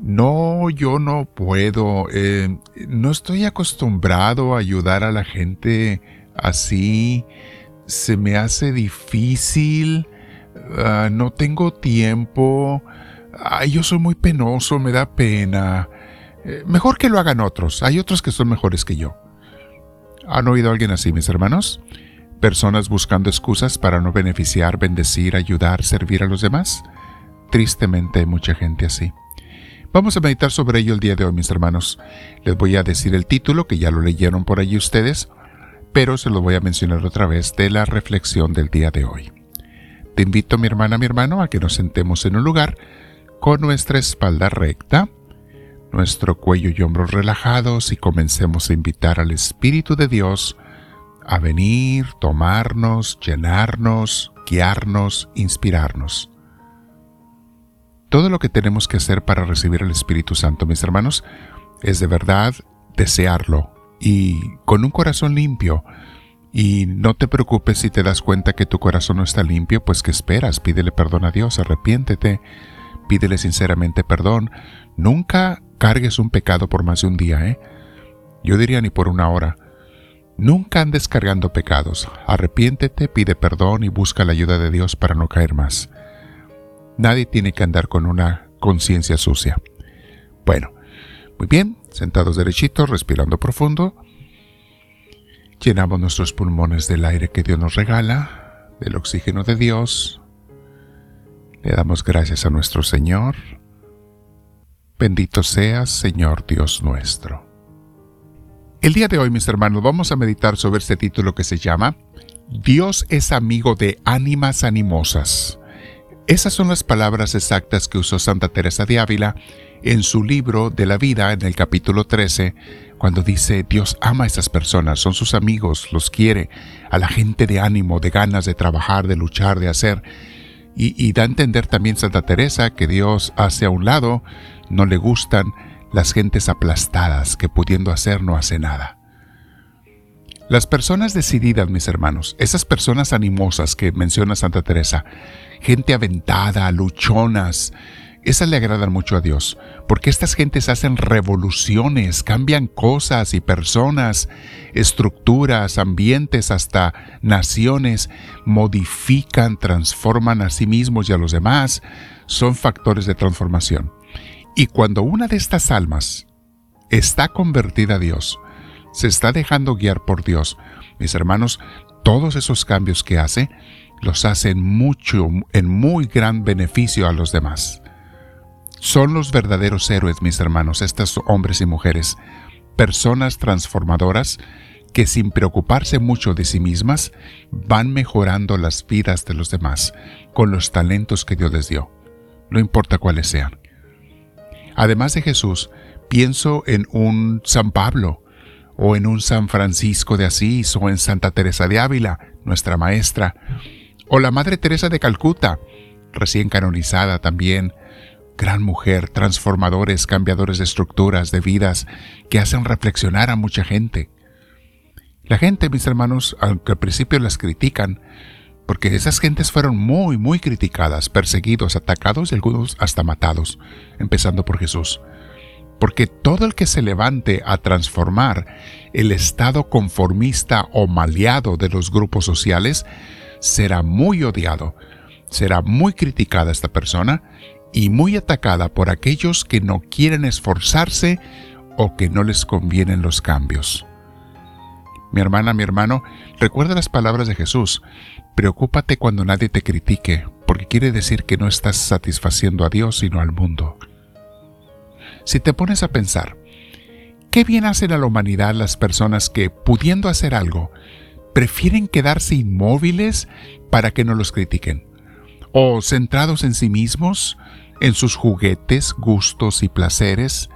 No, yo no puedo. Eh, no estoy acostumbrado a ayudar a la gente así. Se me hace difícil. Ah, no tengo tiempo. yo soy muy penoso, me da pena. Eh, mejor que lo hagan otros. Hay otros que son mejores que yo. ¿Han oído a alguien así, mis hermanos? Personas buscando excusas para no beneficiar, bendecir, ayudar, servir a los demás. Tristemente hay mucha gente así. Vamos a meditar sobre ello el día de hoy, mis hermanos. Les voy a decir el título, que ya lo leyeron por allí ustedes, pero se lo voy a mencionar otra vez de la reflexión del día de hoy. Te invito, mi hermana, mi hermano, a que nos sentemos en un lugar con nuestra espalda recta, nuestro cuello y hombros relajados y comencemos a invitar al Espíritu de Dios a venir, tomarnos, llenarnos, guiarnos, inspirarnos. Todo lo que tenemos que hacer para recibir el Espíritu Santo, mis hermanos, es de verdad desearlo y con un corazón limpio. Y no te preocupes si te das cuenta que tu corazón no está limpio, pues que esperas, pídele perdón a Dios, arrepiéntete, pídele sinceramente perdón. Nunca cargues un pecado por más de un día, ¿eh? Yo diría ni por una hora. Nunca andes cargando pecados. Arrepiéntete, pide perdón y busca la ayuda de Dios para no caer más. Nadie tiene que andar con una conciencia sucia. Bueno, muy bien, sentados derechitos, respirando profundo. Llenamos nuestros pulmones del aire que Dios nos regala, del oxígeno de Dios. Le damos gracias a nuestro Señor. Bendito seas, Señor Dios nuestro. El día de hoy, mis hermanos, vamos a meditar sobre este título que se llama Dios es amigo de ánimas animosas. Esas son las palabras exactas que usó Santa Teresa de Ávila en su libro de la vida en el capítulo 13, cuando dice, Dios ama a esas personas, son sus amigos, los quiere, a la gente de ánimo, de ganas de trabajar, de luchar, de hacer. Y, da a entender también Santa Teresa que Dios hace a un lado, no le gustan las gentes aplastadas que pudiendo hacer no hace nada. Las personas decididas, mis hermanos, esas personas animosas que menciona Santa Teresa, gente aventada, luchonas. Esas le agradan mucho a Dios, porque estas gentes hacen revoluciones, cambian cosas y personas, estructuras, ambientes, hasta naciones, modifican, transforman a sí mismos y a los demás, son factores de transformación. Y cuando una de estas almas está convertida a Dios, se está dejando guiar por Dios, mis hermanos, todos esos cambios que hace los hacen mucho, en muy gran beneficio a los demás. Son los verdaderos héroes, mis hermanos, estos hombres y mujeres, personas transformadoras que sin preocuparse mucho de sí mismas, van mejorando las vidas de los demás con los talentos que Dios les dio, no importa cuáles sean. Además de Jesús, pienso en un San Pablo, o en un San Francisco de Asís, o en Santa Teresa de Ávila, nuestra maestra, o la Madre Teresa de Calcuta, recién canonizada también, gran mujer, transformadores, cambiadores de estructuras, de vidas, que hacen reflexionar a mucha gente. La gente, mis hermanos, aunque al principio las critican, porque esas gentes fueron muy, muy criticadas, perseguidos, atacados y algunos hasta matados, empezando por Jesús. Porque todo el que se levante a transformar el estado conformista o maleado de los grupos sociales, será muy odiado, será muy criticada esta persona y muy atacada por aquellos que no quieren esforzarse o que no les convienen los cambios. Mi hermana, mi hermano, recuerda las palabras de Jesús. Preocúpate cuando nadie te critique, porque quiere decir que no estás satisfaciendo a Dios sino al mundo. Si te pones a pensar, ¿qué bien hacen a la humanidad las personas que, pudiendo hacer algo, prefieren quedarse inmóviles para que no los critiquen, o centrados en sí mismos, en sus juguetes, gustos y placeres,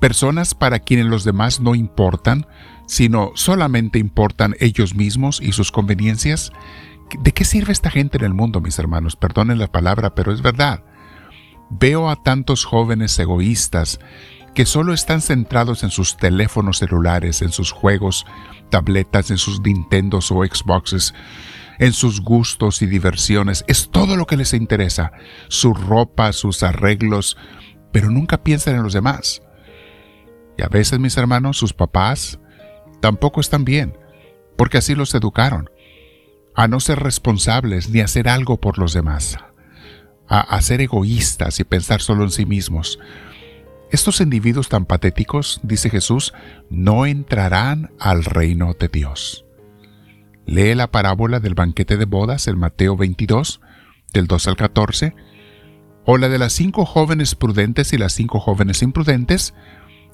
personas para quienes los demás no importan, sino solamente importan ellos mismos y sus conveniencias. ¿De qué sirve esta gente en el mundo, mis hermanos? Perdonen la palabra, pero es verdad. Veo a tantos jóvenes egoístas que solo están centrados en sus teléfonos celulares, en sus juegos, tabletas, en sus Nintendos o Xboxes, en sus gustos y diversiones. Es todo lo que les interesa. Su ropa, sus arreglos, pero nunca piensan en los demás. Y a veces, mis hermanos, sus papás tampoco están bien, porque así los educaron, a no ser responsables ni hacer algo por los demás, a, ser egoístas y pensar solo en sí mismos. Estos individuos tan patéticos, dice Jesús, no entrarán al reino de Dios. Lee la parábola del banquete de bodas en Mateo 22, del 2 al 14, o la de las cinco jóvenes prudentes y las cinco jóvenes imprudentes,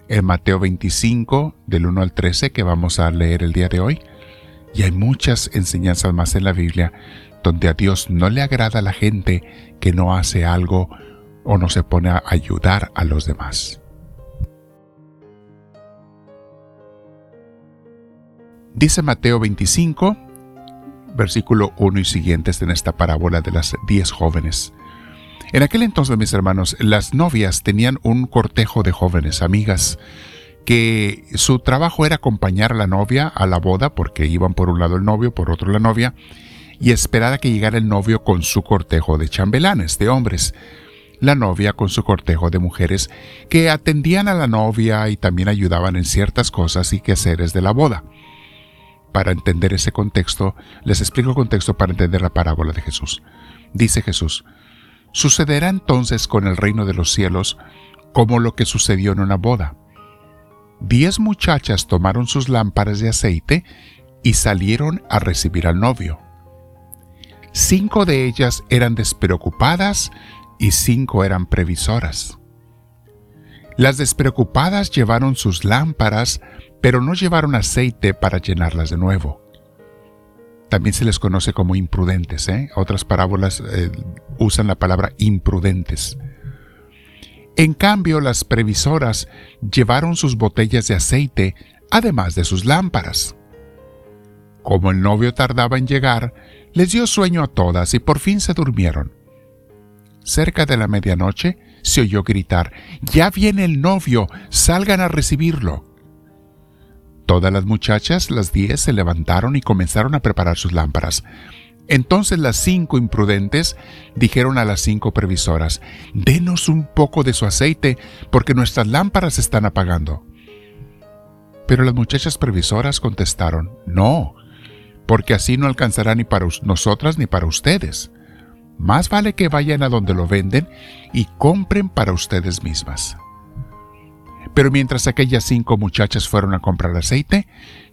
en Mateo 25, del 1 al 13, que vamos a leer el día de hoy. Y hay muchas enseñanzas más en la Biblia donde a Dios no le agrada la gente que no hace algo o no se pone a ayudar a los demás. Dice Mateo 25, versículo 1 y siguientes en esta parábola de las diez jóvenes. En aquel entonces, mis hermanos, las novias tenían un cortejo de jóvenes, amigas, que su trabajo era acompañar a la novia a la boda, porque iban por un lado el novio, por otro la novia, y esperar a que llegara el novio con su cortejo de chambelanes, de hombres, la novia con su cortejo de mujeres que atendían a la novia y también ayudaban en ciertas cosas y quehaceres de la boda. Para entender ese contexto, les explico el contexto para entender la parábola de Jesús. Dice Jesús, Sucederá entonces con el reino de los cielos como lo que sucedió en una boda. Diez muchachas tomaron sus lámparas de aceite y salieron a recibir al novio. Cinco de ellas eran despreocupadas y cinco eran previsoras. Las despreocupadas llevaron sus lámparas, pero no llevaron aceite para llenarlas de nuevo. También se les conoce como imprudentes. ¿eh? Otras parábolas eh, usan la palabra imprudentes. En cambio, las previsoras llevaron sus botellas de aceite, además de sus lámparas. Como el novio tardaba en llegar, les dio sueño a todas y por fin se durmieron. Cerca de la medianoche se oyó gritar, Ya viene el novio, salgan a recibirlo. Todas las muchachas, las diez, se levantaron y comenzaron a preparar sus lámparas. Entonces las cinco imprudentes dijeron a las cinco previsoras, Denos un poco de su aceite, porque nuestras lámparas se están apagando. Pero las muchachas previsoras contestaron, No, porque así no alcanzará ni para nosotras ni para ustedes. Más vale que vayan a donde lo venden y compren para ustedes mismas. Pero mientras aquellas cinco muchachas fueron a comprar aceite,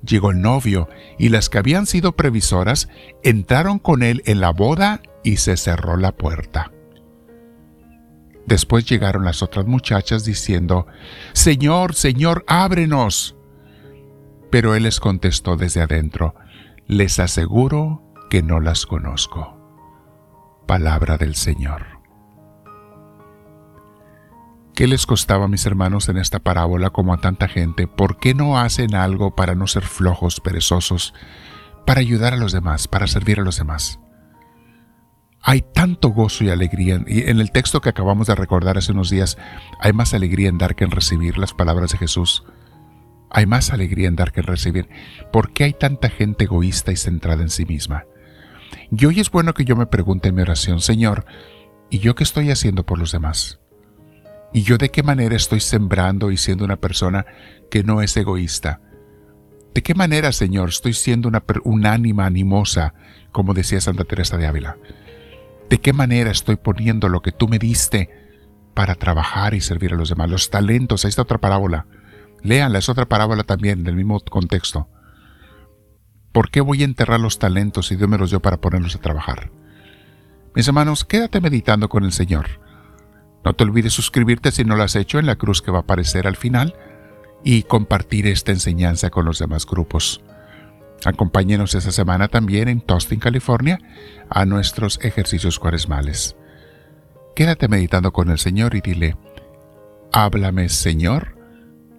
llegó el novio y las que habían sido previsoras entraron con él en la boda y se cerró la puerta. Después llegaron las otras muchachas diciendo, Señor, Señor, ábrenos. Pero él les contestó desde adentro, les aseguro que no las conozco. Palabra del Señor. ¿Qué les costaba mis hermanos en esta parábola como a tanta gente? ¿Por qué no hacen algo para no ser flojos, perezosos, para ayudar a los demás, para servir a los demás? Hay tanto gozo y alegría. Y en el texto que acabamos de recordar hace unos días, hay más alegría en dar que en recibir las palabras de Jesús. Hay más alegría en dar que en recibir. ¿Por qué hay tanta gente egoísta y centrada en sí misma? Y hoy es bueno que yo me pregunte en mi oración, Señor, ¿y yo qué estoy haciendo por los demás? ¿Y yo de qué manera estoy sembrando y siendo una persona que no es egoísta? ¿De qué manera, Señor, estoy siendo una, un ánima animosa, como decía Santa Teresa de Ávila? ¿De qué manera estoy poniendo lo que tú me diste para trabajar y servir a los demás? Los talentos, ahí está otra parábola. Léanla, es otra parábola también, del mismo contexto. ¿Por qué voy a enterrar los talentos si Dios me los dio para ponerlos a trabajar? Mis hermanos, quédate meditando con el Señor. No te olvides suscribirte si no lo has hecho en la cruz que va a aparecer al final y compartir esta enseñanza con los demás grupos. Acompáñenos esta semana también en Tostin, California, a nuestros ejercicios cuaresmales. Quédate meditando con el Señor y dile, háblame Señor,